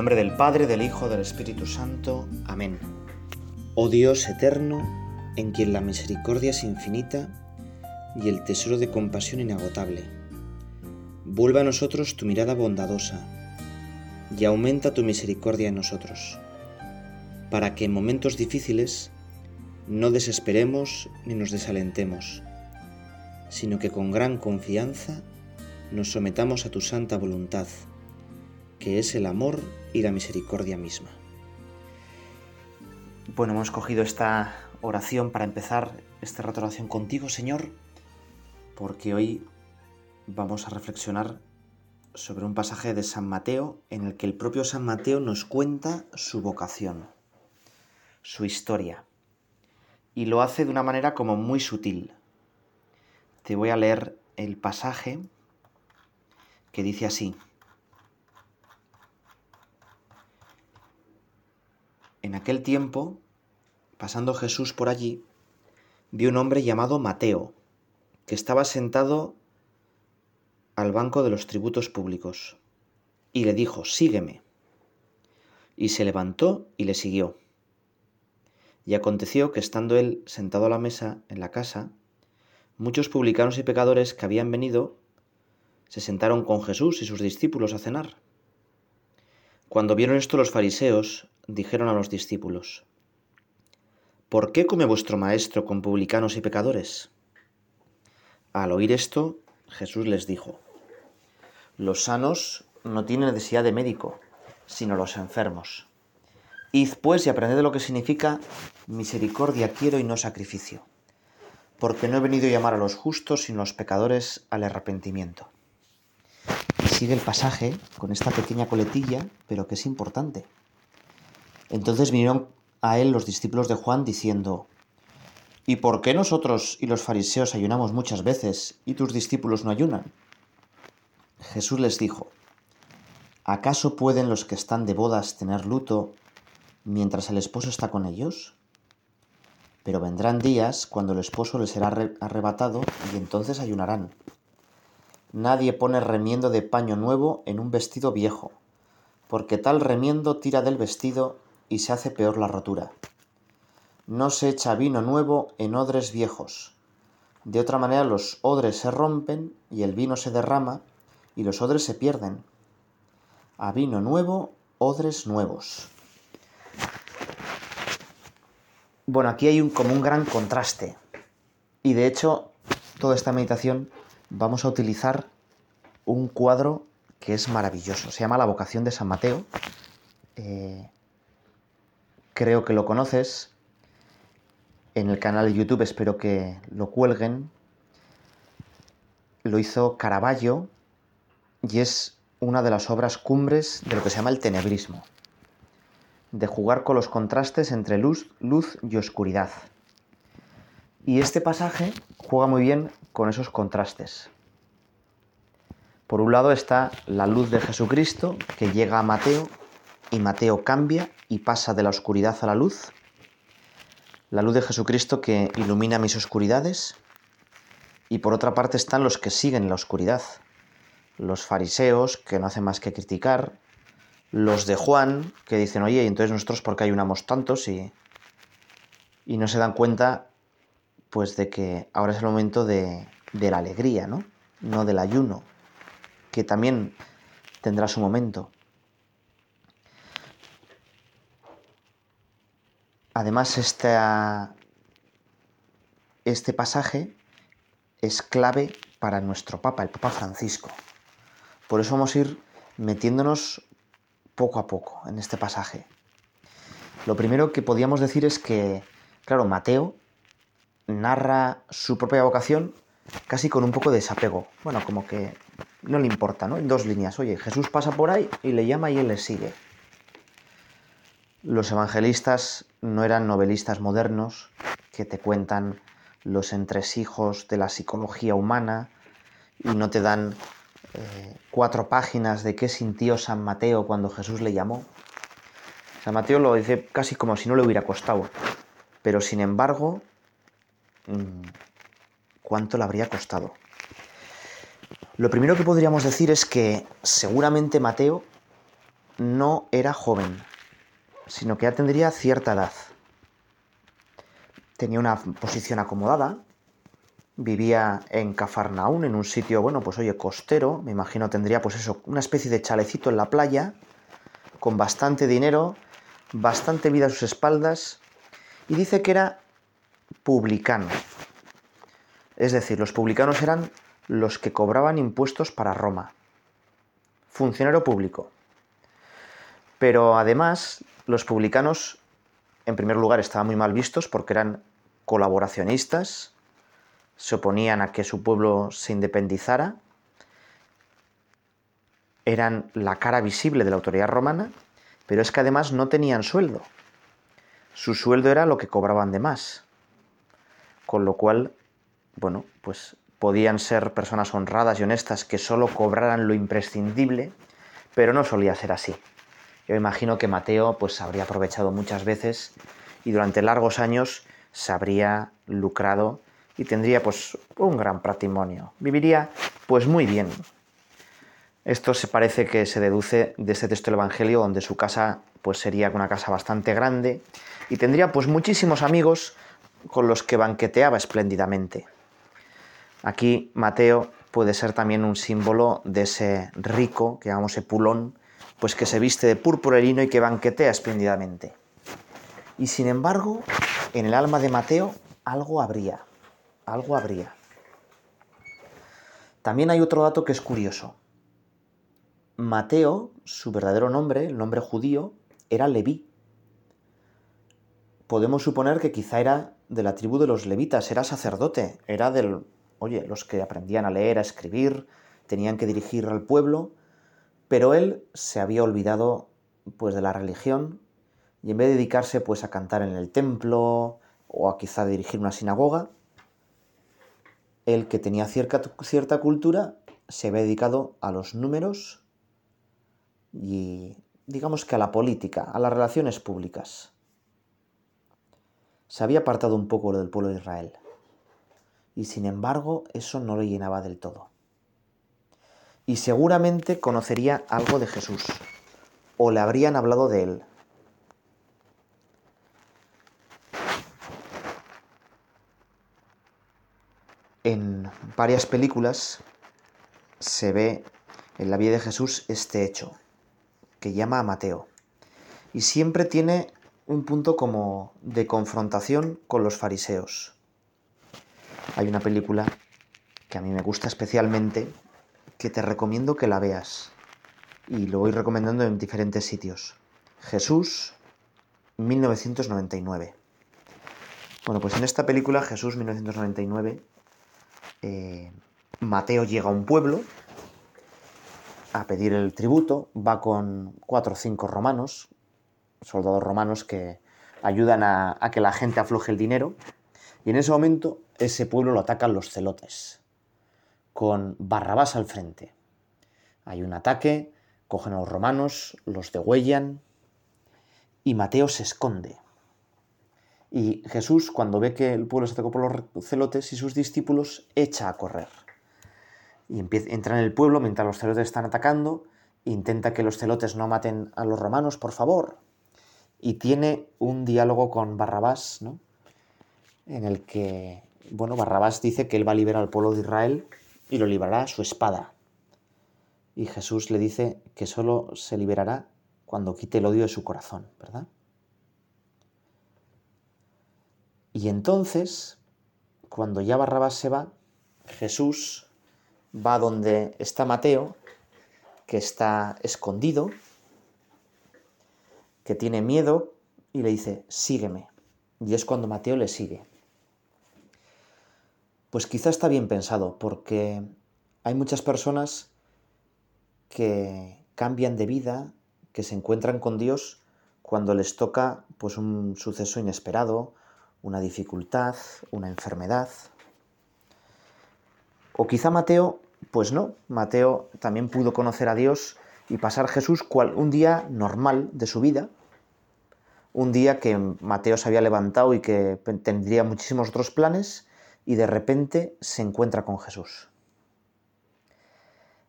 nombre del Padre, del Hijo, del Espíritu Santo. Amén. Oh Dios eterno, en quien la misericordia es infinita y el tesoro de compasión inagotable, vuelve a nosotros tu mirada bondadosa y aumenta tu misericordia en nosotros, para que en momentos difíciles no desesperemos ni nos desalentemos, sino que con gran confianza nos sometamos a tu santa voluntad que es el amor y la misericordia misma. Bueno, hemos cogido esta oración para empezar esta rato oración contigo, Señor, porque hoy vamos a reflexionar sobre un pasaje de San Mateo en el que el propio San Mateo nos cuenta su vocación, su historia, y lo hace de una manera como muy sutil. Te voy a leer el pasaje que dice así. En aquel tiempo, pasando Jesús por allí, vio un hombre llamado Mateo, que estaba sentado al banco de los tributos públicos, y le dijo, Sígueme. Y se levantó y le siguió. Y aconteció que estando él sentado a la mesa en la casa, muchos publicanos y pecadores que habían venido se sentaron con Jesús y sus discípulos a cenar. Cuando vieron esto los fariseos, dijeron a los discípulos, ¿Por qué come vuestro maestro con publicanos y pecadores? Al oír esto, Jesús les dijo, Los sanos no tienen necesidad de médico, sino los enfermos. Id pues y aprended lo que significa misericordia quiero y no sacrificio, porque no he venido a llamar a los justos, sino a los pecadores al arrepentimiento. Sigue el pasaje con esta pequeña coletilla, pero que es importante. Entonces vinieron a él los discípulos de Juan diciendo, ¿Y por qué nosotros y los fariseos ayunamos muchas veces y tus discípulos no ayunan? Jesús les dijo, ¿acaso pueden los que están de bodas tener luto mientras el esposo está con ellos? Pero vendrán días cuando el esposo les será arrebatado y entonces ayunarán. Nadie pone remiendo de paño nuevo en un vestido viejo, porque tal remiendo tira del vestido y se hace peor la rotura. No se echa vino nuevo en odres viejos. De otra manera los odres se rompen y el vino se derrama y los odres se pierden. A vino nuevo, odres nuevos. Bueno, aquí hay un, como un gran contraste. Y de hecho, toda esta meditación vamos a utilizar un cuadro que es maravilloso. Se llama La vocación de San Mateo. Eh, creo que lo conoces. En el canal de YouTube espero que lo cuelguen. Lo hizo Caravaggio y es una de las obras cumbres de lo que se llama el tenebrismo, de jugar con los contrastes entre luz, luz y oscuridad. Y este pasaje juega muy bien con esos contrastes. Por un lado está la luz de Jesucristo que llega a Mateo y Mateo cambia y pasa de la oscuridad a la luz. La luz de Jesucristo que ilumina mis oscuridades. Y por otra parte están los que siguen la oscuridad. Los fariseos que no hacen más que criticar. Los de Juan que dicen, oye, ¿y entonces nosotros por qué ayunamos tantos? Y, y no se dan cuenta pues de que ahora es el momento de, de la alegría, ¿no? No del ayuno, que también tendrá su momento. Además, este, pasaje es clave para nuestro Papa, el Papa Francisco. Por eso vamos a ir metiéndonos poco a poco en este pasaje. Lo primero que podíamos decir es que, claro, Mateo narra su propia vocación casi con un poco de desapego. Bueno, como que no le importa, ¿no? En dos líneas. Oye, Jesús pasa por ahí y le llama y él le sigue. Los evangelistas no eran novelistas modernos que te cuentan los entresijos de la psicología humana y no te dan eh, cuatro páginas de qué sintió San Mateo cuando Jesús le llamó. San Mateo lo dice casi como si no le hubiera costado, pero sin embargo, mm, ¿cuánto le habría costado? Lo primero que podríamos decir es que seguramente Mateo no era joven, sino que ya tendría cierta edad. Tenía una posición acomodada, vivía en Cafarnaún, en un sitio, bueno, pues oye, costero, me imagino tendría pues eso, una especie de chalecito en la playa, con bastante dinero, bastante vida a sus espaldas, y dice que era publicano. Es decir, los publicanos eran los que cobraban impuestos para Roma. Funcionario público. Pero además, los publicanos, en primer lugar, estaban muy mal vistos porque eran colaboracionistas, se oponían a que su pueblo se independizara, eran la cara visible de la autoridad romana, pero es que además no tenían sueldo. Su sueldo era lo que cobraban de más. Con lo cual, bueno, pues podían ser personas honradas y honestas que solo cobraran lo imprescindible, pero no solía ser así. Yo imagino que Mateo pues habría aprovechado muchas veces y durante largos años se habría lucrado y tendría pues un gran patrimonio. Viviría pues muy bien. Esto se parece que se deduce de este texto del Evangelio donde su casa pues sería una casa bastante grande y tendría pues muchísimos amigos con los que banqueteaba espléndidamente. Aquí Mateo puede ser también un símbolo de ese rico, que llamamos Epulón, pues que se viste de púrpura y que banquetea espléndidamente. Y sin embargo, en el alma de Mateo algo habría, algo habría. También hay otro dato que es curioso. Mateo, su verdadero nombre, el nombre judío, era Leví. Podemos suponer que quizá era de la tribu de los levitas, era sacerdote, era del oye, los que aprendían a leer, a escribir, tenían que dirigir al pueblo, pero él se había olvidado pues de la religión y en vez de dedicarse pues a cantar en el templo o a quizá dirigir una sinagoga, él que tenía cierta, cierta cultura se había dedicado a los números y digamos que a la política, a las relaciones públicas. Se había apartado un poco del pueblo de Israel y sin embargo eso no le llenaba del todo. Y seguramente conocería algo de Jesús, o le habrían hablado de él. En varias películas se ve en la vida de Jesús este hecho, que llama a Mateo. Y siempre tiene un punto como de confrontación con los fariseos. Hay una película que a mí me gusta especialmente, que te recomiendo que la veas. Y lo voy recomendando en diferentes sitios. Jesús, 1999. Bueno, pues en esta película, Jesús 1999, eh, Mateo llega a un pueblo a pedir el tributo, va con cuatro o cinco romanos, soldados romanos que ayudan a que la gente afloje el dinero, y en ese momento ese pueblo lo atacan los celotes, con Barrabás al frente. Hay un ataque, cogen a los romanos, los degüellan y Mateo se esconde. Y Jesús, cuando ve que el pueblo se atacó por los celotes y sus discípulos, echa a correr. Y entra en el pueblo mientras los celotes están atacando, intenta que los celotes no maten a los romanos, por favor. Y tiene un diálogo con Barrabás, ¿no? en el que, bueno, Barrabás dice que él va a liberar al pueblo de Israel y lo liberará a su espada. Y Jesús le dice que solo se liberará cuando quite el odio de su corazón, ¿verdad? Y entonces, cuando ya Barrabás se va, Jesús va donde está Mateo, que está escondido, que tiene miedo, y le dice, sígueme. Y es cuando Mateo le sigue. Pues quizá está bien pensado, porque hay muchas personas que cambian de vida, que se encuentran con Dios cuando les toca pues un suceso inesperado, una dificultad, una enfermedad. O quizá Mateo, pues no, Mateo también pudo conocer a Dios y pasar Jesús cual, un día normal de su vida, un día que Mateo se había levantado y que tendría muchísimos otros planes, y de repente se encuentra con Jesús.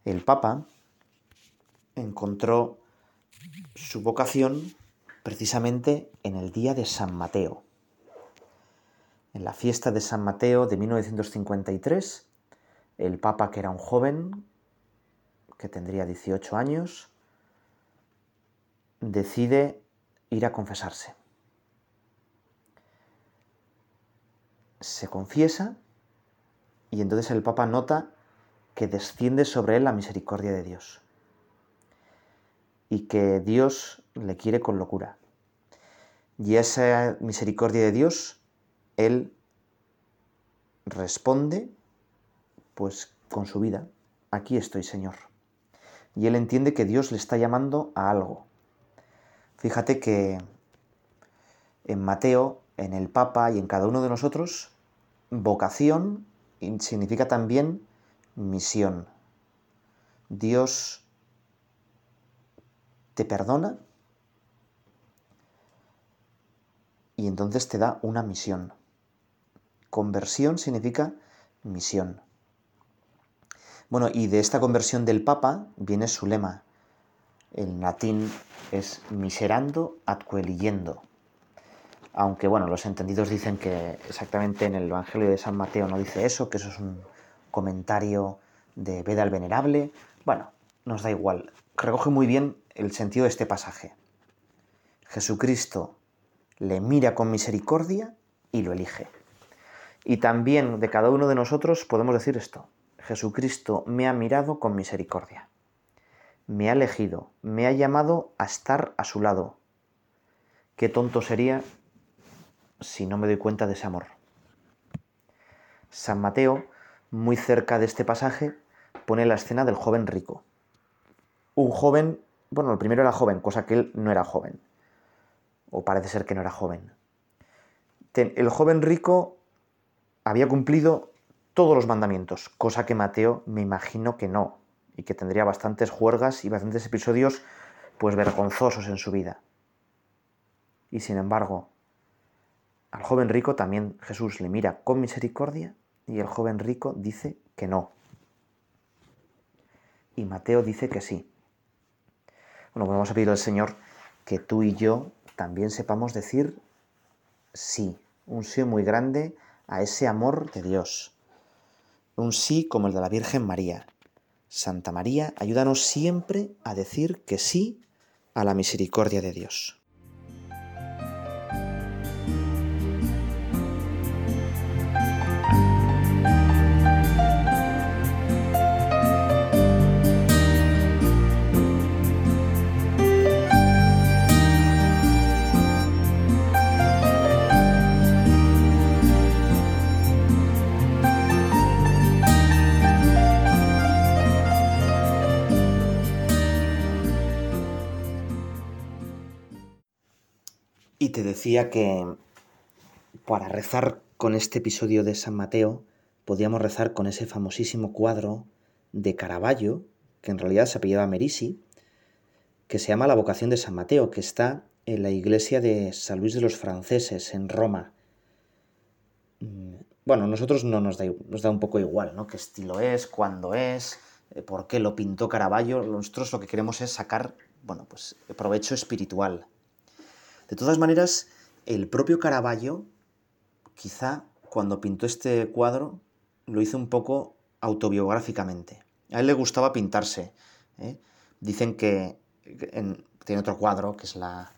El Papa encontró su vocación precisamente en el día de San Mateo. En la fiesta de San Mateo de 1953, el Papa, que era un joven, que tendría 18 años, decide ir a confesarse. Se confiesa y entonces el Papa nota que desciende sobre él la misericordia de Dios y que Dios le quiere con locura. Y esa misericordia de Dios, él responde pues con su vida. Aquí estoy, Señor. Y él entiende que Dios le está llamando a algo. Fíjate que en Mateo, en el Papa y en cada uno de nosotros, vocación significa también misión. Dios te perdona y entonces te da una misión. Conversión significa misión. Bueno, y de esta conversión del Papa viene su lema. En latín es miserando ad. Aunque bueno, los entendidos dicen que exactamente en el Evangelio de San Mateo no dice eso, que eso es un comentario de Veda el Venerable. Bueno, nos da igual. Recoge muy bien el sentido de este pasaje. Jesucristo le mira con misericordia y lo elige. Y también de cada uno de nosotros podemos decir esto. Jesucristo me ha mirado con misericordia. Me ha elegido, me ha llamado a estar a su lado. Qué tonto sería si no me doy cuenta de ese amor. San Mateo, muy cerca de este pasaje, pone la escena del joven rico. Un joven bueno, el primero era joven, cosa que él no era joven. O parece ser que no era joven. El joven rico había cumplido todos los mandamientos, cosa que Mateo me imagino que no, y que tendría bastantes juergas y bastantes episodios pues vergonzosos en su vida. Y sin embargo, al joven rico también Jesús le mira con misericordia y el joven rico dice que no. Y Mateo dice que sí. Bueno, vamos a pedir al Señor que tú y yo también sepamos decir sí, un sí muy grande a ese amor de Dios. Un sí como el de la Virgen María. Santa María, ayúdanos siempre a decir que sí a la misericordia de Dios. Te decía que para rezar con este episodio de San Mateo, podíamos rezar con ese famosísimo cuadro de Caravaggio, que en realidad se apellidaba Merisi, que se llama La vocación de San Mateo, que está en la iglesia de San Luis de los Franceses, en Roma. Mm, bueno, a nosotros no nos da, nos da un poco igual, ¿no? ¿Qué estilo es? ¿Cuándo es? Eh, ¿Por qué lo pintó Caravaggio? Nosotros lo que queremos es sacar, bueno, pues provecho espiritual de todas maneras, el propio Caravaggio, quizá cuando pintó este cuadro, lo hizo un poco autobiográficamente. A él le gustaba pintarse. ¿eh? Dicen que tiene otro cuadro, que es la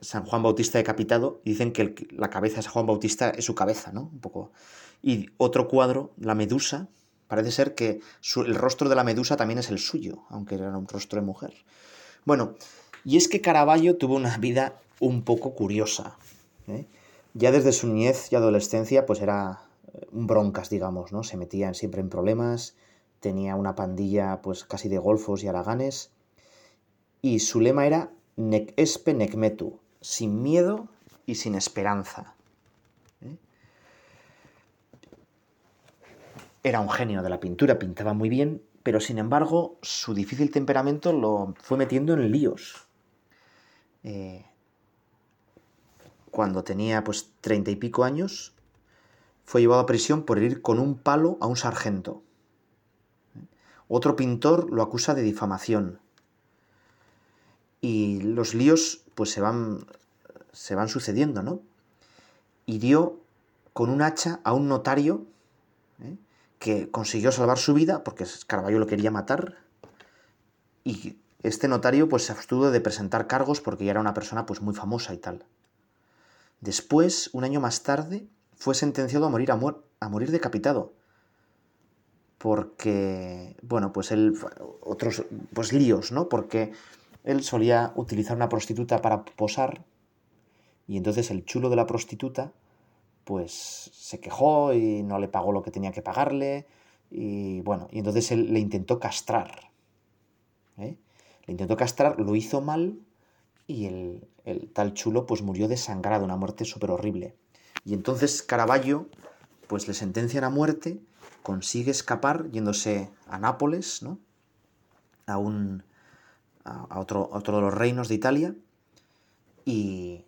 San Juan Bautista decapitado, y dicen que la cabeza de San Juan Bautista es su cabeza, ¿no? Un poco. Y otro cuadro, la Medusa, parece ser que el rostro de la Medusa también es el suyo, aunque era un rostro de mujer. Bueno, y es que Caravaggio tuvo una vida un poco curiosa. ¿eh? Ya desde su niñez y adolescencia, pues era eh, broncas, digamos, ¿no? Se metía siempre en problemas, tenía una pandilla, pues casi de golfos y araganes, y su lema era Nec espe nec metu, sin miedo y sin esperanza. ¿eh? Era un genio de la pintura, pintaba muy bien, pero sin embargo su difícil temperamento lo fue metiendo en líos. Eh, cuando tenía pues treinta y pico años, fue llevado a prisión por ir con un palo a un sargento. Otro pintor lo acusa de difamación. y los líos pues se van, se van sucediendo, ¿no? Hirió con un hacha a un notario ¿eh? que consiguió salvar su vida porque Carballo lo quería matar y este notario pues se abstuvo de presentar cargos porque ya era una persona pues muy famosa y tal. Después, un año más tarde, fue sentenciado a morir, a, morir decapitado. Porque, bueno, pues él, otros, pues líos, ¿no? Porque él solía utilizar una prostituta para posar y entonces el chulo de la prostituta pues se quejó y no le pagó lo que tenía que pagarle y bueno, y entonces él le intentó castrar. ¿eh? Le intentó castrar, lo hizo mal y el, el tal chulo pues murió desangrado, una muerte súper horrible. Y entonces Caravaggio pues le sentencian a muerte, consigue escapar yéndose a Nápoles, ¿no? A un, a otro, otro de los reinos de Italia. Y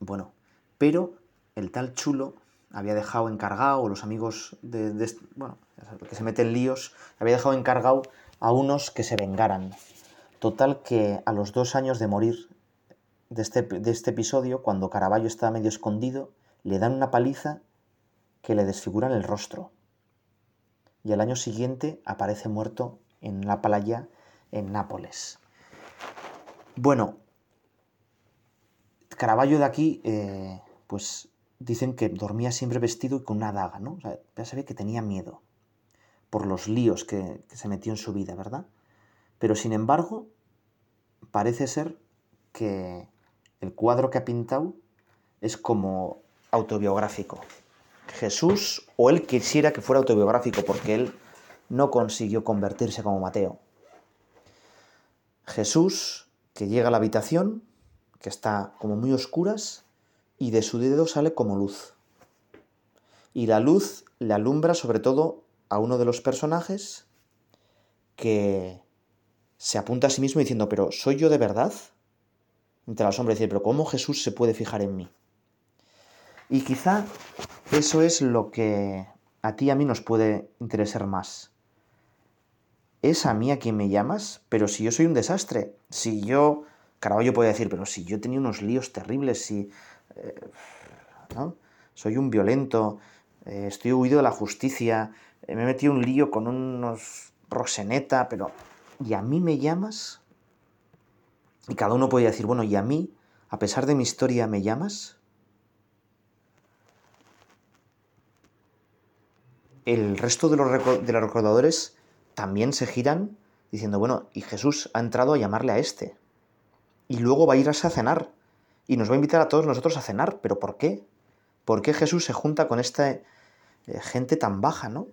bueno, pero el tal chulo había dejado encargado, los amigos de, bueno, que se meten líos, había dejado encargado a unos que se vengaran. Total que a los dos años de morir de este, de este episodio, cuando Caravaggio estaba medio escondido, le dan una paliza que le desfiguran el rostro. Y al año siguiente aparece muerto en la playa en Nápoles. Bueno, Caravaggio de aquí, eh, pues dicen que dormía siempre vestido y con una daga, ¿no? Ya se ve que tenía miedo por los líos que se metió en su vida, ¿verdad? Pero sin embargo, parece ser que el cuadro que ha pintado es como autobiográfico. Jesús, o él quisiera que fuera autobiográfico, porque él no consiguió convertirse como Mateo. Jesús que llega a la habitación, que está como muy oscuras, y de su dedo sale como luz. Y la luz le alumbra sobre todo a uno de los personajes que se apunta a sí mismo diciendo, pero ¿soy yo de verdad? Entre los hombres, dice, pero ¿cómo Jesús se puede fijar en mí? Y quizá eso es lo que a ti y a mí nos puede interesar más es a mí a quien me llamas, pero si yo soy un desastre, si yo, Caraballo puede decir, pero si yo tenía unos líos terribles, si, eh, ¿no? Soy un violento, eh, estoy huido de la justicia, eh, me he metido un lío con unos roseneta, pero ¿y a mí me llamas? Y cada uno puede decir, bueno, ¿y a mí, a pesar de mi historia, me llamas? El resto de los, de los recordadores también se giran diciendo, bueno, y Jesús ha entrado a llamarle a este. Y luego va a irse a cenar. Y nos va a invitar a todos nosotros a cenar. ¿Pero por qué? ¿Por qué Jesús se junta con esta eh, gente tan baja, no?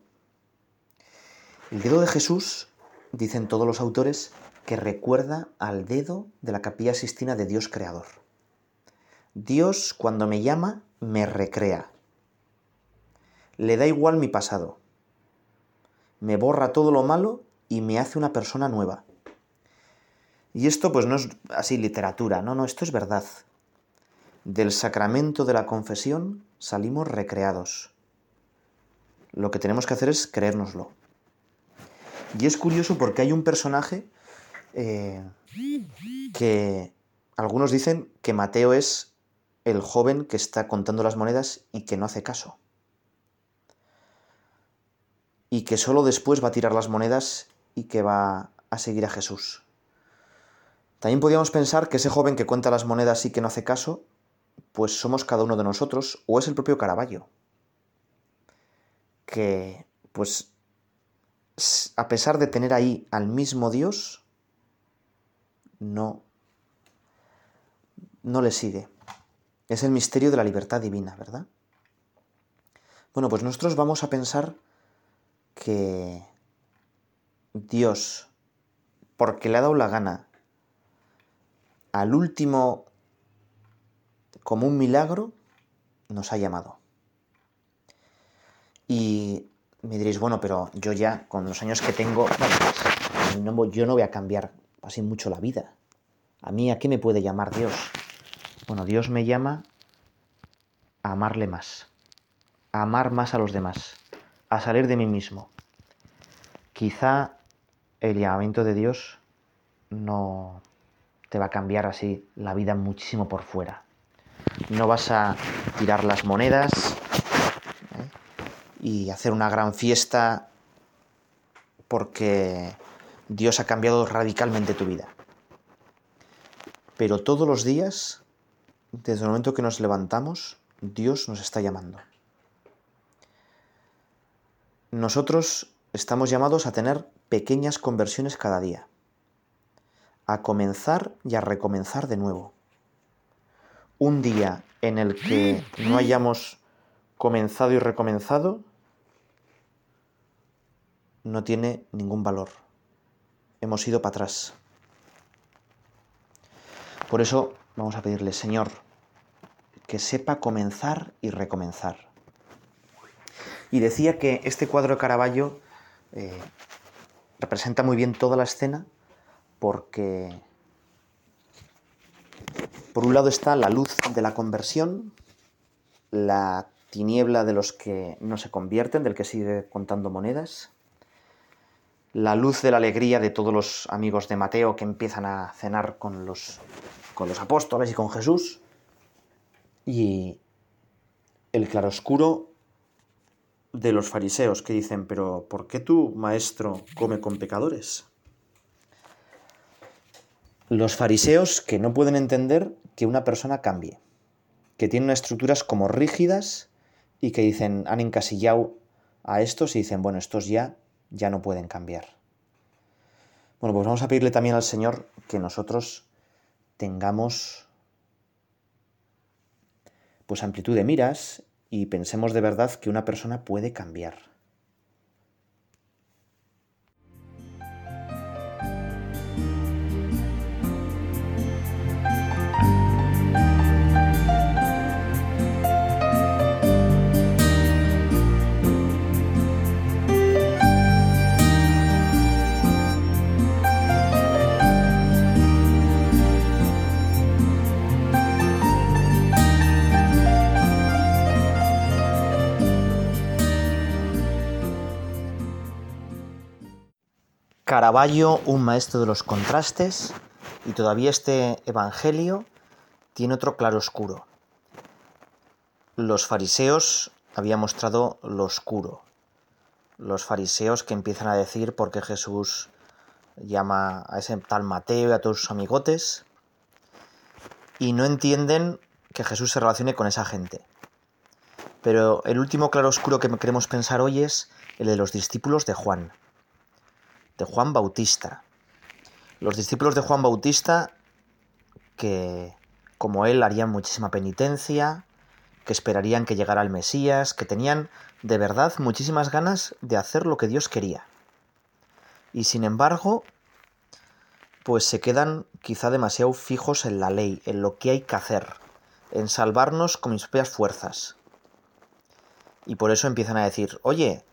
El dedo de Jesús, dicen todos los autores, que recuerda al dedo de la capilla sistina de Dios creador. Dios, cuando me llama, me recrea. Le da igual mi pasado me borra todo lo malo y me hace una persona nueva. Y esto pues no es así literatura, no, no, esto es verdad. Del sacramento de la confesión salimos recreados. Lo que tenemos que hacer es creérnoslo. Y es curioso porque hay un personaje eh, que algunos dicen que Mateo es el joven que está contando las monedas y que no hace caso y que solo después va a tirar las monedas y que va a seguir a Jesús. También podríamos pensar que ese joven que cuenta las monedas y que no hace caso, pues somos cada uno de nosotros, o es el propio Caravaggio, que, pues, a pesar de tener ahí al mismo Dios, no, no le sigue. Es el misterio de la libertad divina, ¿verdad? Bueno, pues nosotros vamos a pensar que Dios, porque le ha dado la gana, al último, como un milagro, nos ha llamado. Y me diréis, bueno, pero yo ya, con los años que tengo, yo no voy a cambiar así mucho la vida. ¿A mí a qué me puede llamar Dios? Bueno, Dios me llama a amarle más, a amar más a los demás a salir de mí mismo. Quizá el llamamiento de Dios no te va a cambiar así la vida muchísimo por fuera. No vas a tirar las monedas ¿eh? y hacer una gran fiesta porque Dios ha cambiado radicalmente tu vida. Pero todos los días, desde el momento que nos levantamos, Dios nos está llamando. Nosotros estamos llamados a tener pequeñas conversiones cada día, a comenzar y a recomenzar de nuevo. Un día en el que no hayamos comenzado y recomenzado no tiene ningún valor. Hemos ido para atrás. Por eso vamos a pedirle, Señor, que sepa comenzar y recomenzar. Y decía que este cuadro de Caravaggio eh, representa muy bien toda la escena porque por un lado está la luz de la conversión, la tiniebla de los que no se convierten, del que sigue contando monedas, la luz de la alegría de todos los amigos de Mateo que empiezan a cenar con los, con los apóstoles y con Jesús, y el claroscuro de los fariseos que dicen, pero ¿por qué tu maestro come con pecadores? Los fariseos que no pueden entender que una persona cambie, que tienen estructuras como rígidas y que dicen, han encasillado a estos y dicen, bueno, estos ya, ya no pueden cambiar. Bueno, pues vamos a pedirle también al Señor que nosotros tengamos pues amplitud de miras y pensemos de verdad que una persona puede cambiar. Caravaggio, un maestro de los contrastes, y todavía este Evangelio tiene otro claroscuro. Los fariseos habían mostrado lo oscuro. Los fariseos que empiezan a decir por qué Jesús llama a ese tal Mateo y a todos sus amigotes, y no entienden que Jesús se relacione con esa gente. Pero el último claroscuro que queremos pensar hoy es el de los discípulos de Juan de Juan Bautista. Los discípulos de Juan Bautista que, como él, harían muchísima penitencia, que esperarían que llegara el Mesías, que tenían de verdad muchísimas ganas de hacer lo que Dios quería. Y sin embargo, pues se quedan quizá demasiado fijos en la ley, en lo que hay que hacer, en salvarnos con mis propias fuerzas. Y por eso empiezan a decir, oye,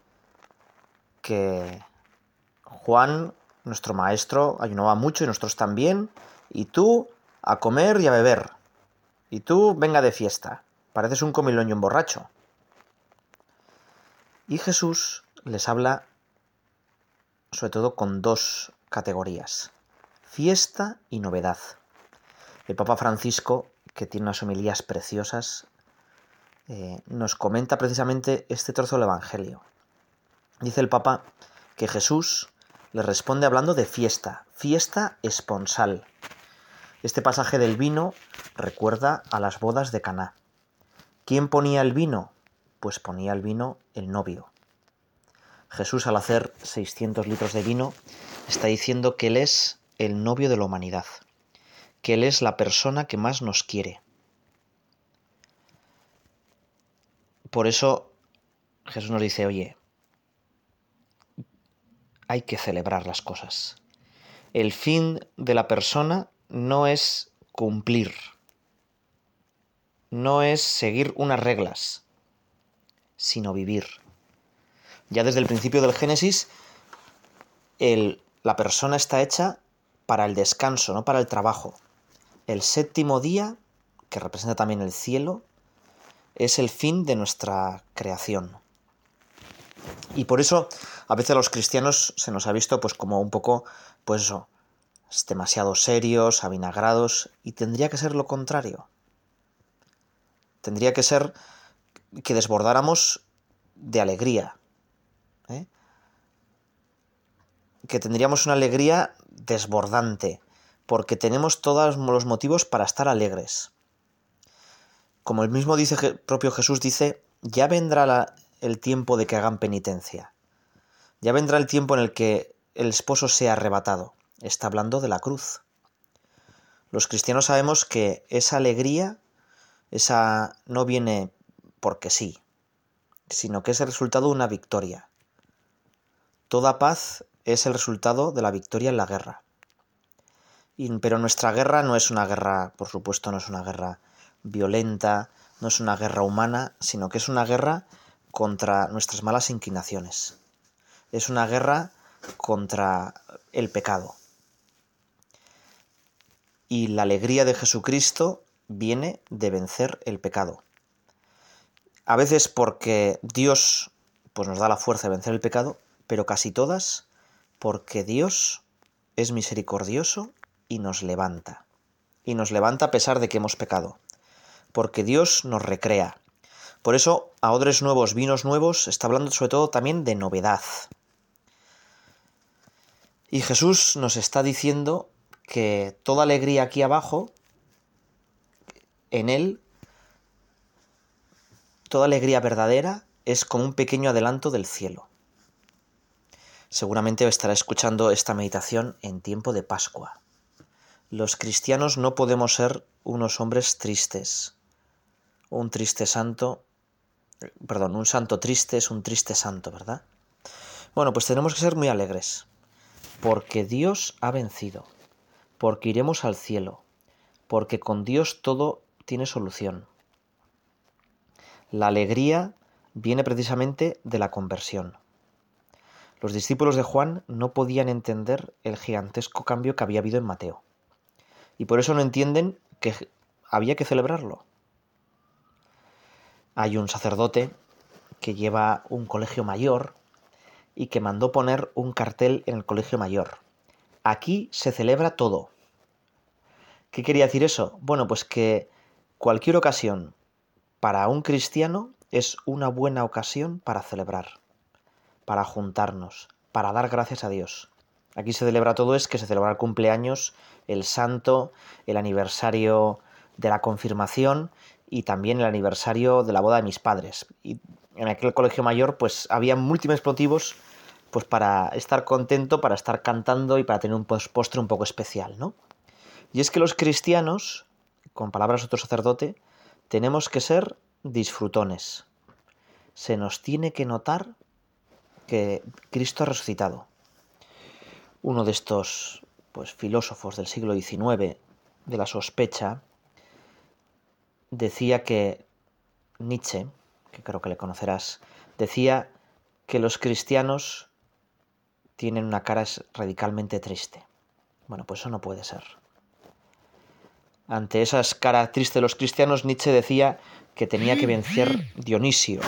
que Juan, nuestro maestro, ayunaba mucho y nosotros también, y tú a comer y a beber, y tú venga de fiesta, pareces un comilón y un borracho. Y Jesús les habla sobre todo con dos categorías, fiesta y novedad. El Papa Francisco, que tiene unas homilías preciosas, eh, nos comenta precisamente este trozo del Evangelio. Dice el Papa que Jesús le responde hablando de fiesta, fiesta esponsal. Este pasaje del vino recuerda a las bodas de Caná. ¿Quién ponía el vino? Pues ponía el vino el novio. Jesús al hacer 600 litros de vino está diciendo que Él es el novio de la humanidad, que Él es la persona que más nos quiere. Por eso Jesús nos dice, oye, hay que celebrar las cosas. El fin de la persona no es cumplir, no es seguir unas reglas, sino vivir. Ya desde el principio del Génesis, la persona está hecha para el descanso, no para el trabajo. El séptimo día, que representa también el cielo, es el fin de nuestra creación. Y por eso a veces a los cristianos se nos ha visto pues como un poco, pues eso, demasiado serios, avinagrados, y tendría que ser lo contrario. Tendría que ser que desbordáramos de alegría. ¿eh? Que tendríamos una alegría desbordante, porque tenemos todos los motivos para estar alegres. Como el mismo dice, propio Jesús dice, ya vendrá el tiempo de que hagan penitencia. Ya vendrá el tiempo en el que el esposo sea arrebatado. Está hablando de la cruz. Los cristianos sabemos que esa alegría, esa no viene porque sí, sino que es el resultado de una victoria. Toda paz es el resultado de la victoria en la guerra. pero nuestra guerra no es una guerra, por supuesto, no es una guerra violenta, no es una guerra humana, sino que es una guerra contra nuestras malas inclinaciones. Es una guerra contra el pecado. Y la alegría de Jesucristo viene de vencer el pecado. A veces porque Dios pues nos da la fuerza de vencer el pecado, pero casi todas porque Dios es misericordioso y nos levanta. Y nos levanta a pesar de que hemos pecado. Porque Dios nos recrea. Por eso, a odres nuevos, vinos nuevos, está hablando sobre todo también de novedad. Y Jesús nos está diciendo que toda alegría aquí abajo, en Él, toda alegría verdadera es como un pequeño adelanto del cielo. Seguramente estará escuchando esta meditación en tiempo de Pascua. Los cristianos no podemos ser unos hombres tristes. Un triste santo, perdón, un santo triste es un triste santo, ¿verdad? Bueno, pues tenemos que ser muy alegres porque Dios ha vencido, porque iremos al cielo, porque con Dios todo tiene solución. La alegría viene precisamente de la conversión. Los discípulos de Juan no podían entender el gigantesco cambio que había habido en Mateo, y por eso no entienden que había que celebrarlo. Hay un sacerdote que lleva un colegio mayor y que mandó poner un cartel en el colegio mayor. Aquí se celebra todo. ¿Qué quería decir eso? Bueno, pues que cualquier ocasión para un cristiano es una buena ocasión para celebrar, para juntarnos, para dar gracias a Dios. Aquí se celebra todo, es que se celebra el cumpleaños, el santo, el aniversario de la confirmación y también el aniversario de la boda de mis padres. Y en aquel colegio mayor pues había múltiples motivos pues para estar contento, para estar cantando y para tener un postre un poco especial, ¿no? Y es que los cristianos, con palabras de otro sacerdote, tenemos que ser disfrutones. Se nos tiene que notar que Cristo ha resucitado. Uno de estos pues, filósofos del siglo XIX, de la sospecha, decía que Nietzsche, que creo que le conocerás, decía que los cristianos tienen una cara radicalmente triste. Bueno, pues eso no puede ser. Ante esas caras tristes de los cristianos, Nietzsche decía que tenía que vencer Dionisio,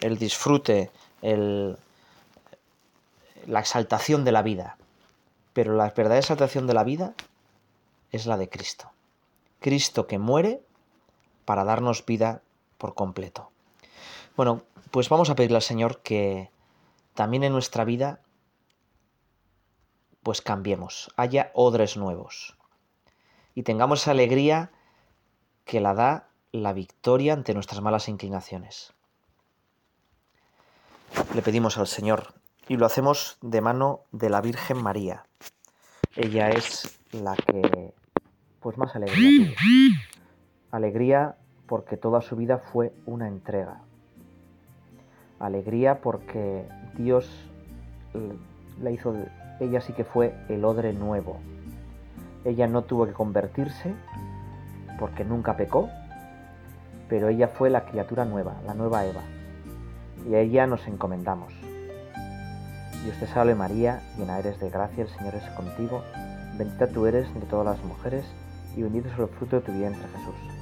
el disfrute, el, la exaltación de la vida. Pero la verdadera exaltación de la vida es la de Cristo. Cristo que muere para darnos vida por completo. Bueno, pues vamos a pedirle al Señor que también en nuestra vida pues cambiemos, haya odres nuevos y tengamos esa alegría que la da la victoria ante nuestras malas inclinaciones. Le pedimos al Señor y lo hacemos de mano de la Virgen María. Ella es la que pues más alegría tiene. Alegría porque toda su vida fue una entrega. Alegría porque Dios la hizo ella sí que fue el odre nuevo. Ella no tuvo que convertirse porque nunca pecó, pero ella fue la criatura nueva, la nueva Eva. Y a ella nos encomendamos. Dios te salve María, llena eres de gracia, el Señor es contigo, bendita tú eres de todas las mujeres, y bendito es el fruto de tu vientre Jesús.